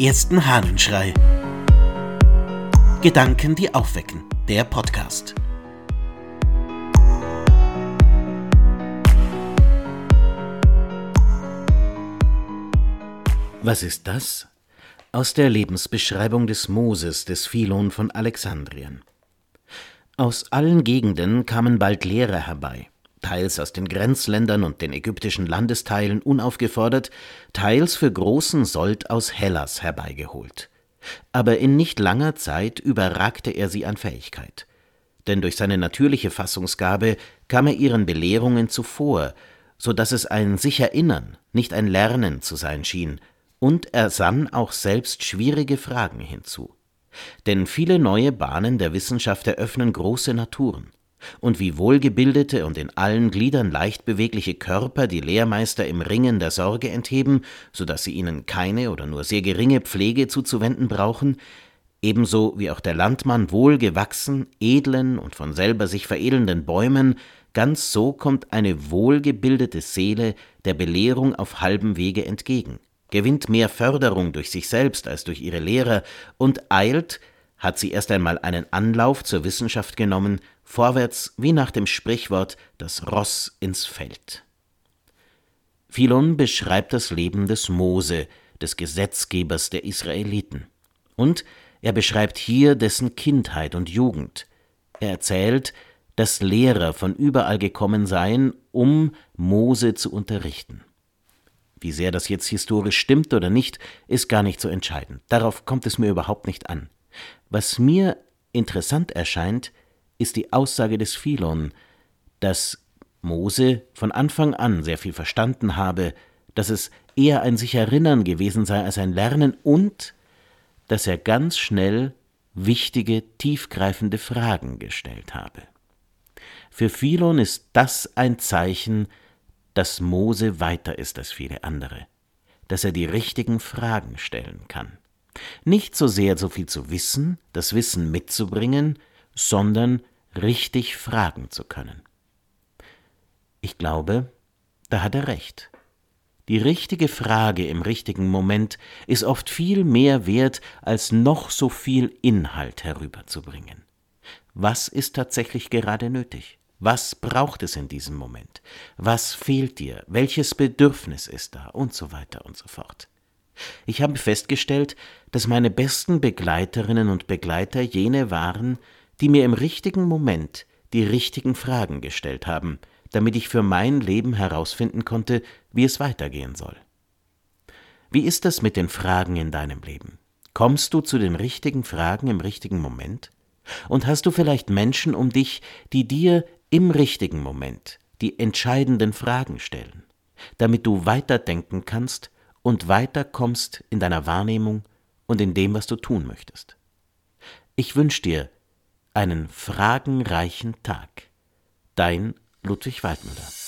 ersten Hahnenschrei. Gedanken, die aufwecken. Der Podcast. Was ist das? Aus der Lebensbeschreibung des Moses des Philon von Alexandrien. Aus allen Gegenden kamen bald Lehrer herbei, teils aus den Grenzländern und den ägyptischen Landesteilen unaufgefordert, teils für großen Sold aus Hellas herbeigeholt. Aber in nicht langer Zeit überragte er sie an Fähigkeit. Denn durch seine natürliche Fassungsgabe kam er ihren Belehrungen zuvor, so dass es ein sich erinnern, nicht ein Lernen zu sein schien, und er sann auch selbst schwierige Fragen hinzu. Denn viele neue Bahnen der Wissenschaft eröffnen große Naturen und wie wohlgebildete und in allen Gliedern leicht bewegliche Körper die Lehrmeister im Ringen der Sorge entheben, so dass sie ihnen keine oder nur sehr geringe Pflege zuzuwenden brauchen, ebenso wie auch der Landmann wohlgewachsen, edlen und von selber sich veredelnden Bäumen, ganz so kommt eine wohlgebildete Seele der Belehrung auf halbem Wege entgegen, gewinnt mehr Förderung durch sich selbst als durch ihre Lehrer und eilt, hat sie erst einmal einen Anlauf zur Wissenschaft genommen, vorwärts wie nach dem Sprichwort das Ross ins Feld. Philon beschreibt das Leben des Mose, des Gesetzgebers der Israeliten. Und er beschreibt hier dessen Kindheit und Jugend. Er erzählt, dass Lehrer von überall gekommen seien, um Mose zu unterrichten. Wie sehr das jetzt historisch stimmt oder nicht, ist gar nicht so entscheidend. Darauf kommt es mir überhaupt nicht an. Was mir interessant erscheint, ist die Aussage des Philon, dass Mose von Anfang an sehr viel verstanden habe, dass es eher ein sich erinnern gewesen sei als ein Lernen und dass er ganz schnell wichtige, tiefgreifende Fragen gestellt habe. Für Philon ist das ein Zeichen, dass Mose weiter ist als viele andere, dass er die richtigen Fragen stellen kann. Nicht so sehr so viel zu wissen, das Wissen mitzubringen, sondern richtig fragen zu können. Ich glaube, da hat er recht. Die richtige Frage im richtigen Moment ist oft viel mehr wert, als noch so viel Inhalt herüberzubringen. Was ist tatsächlich gerade nötig? Was braucht es in diesem Moment? Was fehlt dir? Welches Bedürfnis ist da? Und so weiter und so fort. Ich habe festgestellt, dass meine besten Begleiterinnen und Begleiter jene waren, die mir im richtigen Moment die richtigen Fragen gestellt haben, damit ich für mein Leben herausfinden konnte, wie es weitergehen soll. Wie ist das mit den Fragen in deinem Leben? Kommst du zu den richtigen Fragen im richtigen Moment? Und hast du vielleicht Menschen um dich, die dir im richtigen Moment die entscheidenden Fragen stellen, damit du weiterdenken kannst und weiterkommst in deiner Wahrnehmung und in dem, was du tun möchtest. Ich wünsche dir einen fragenreichen Tag. Dein Ludwig Waldmüller.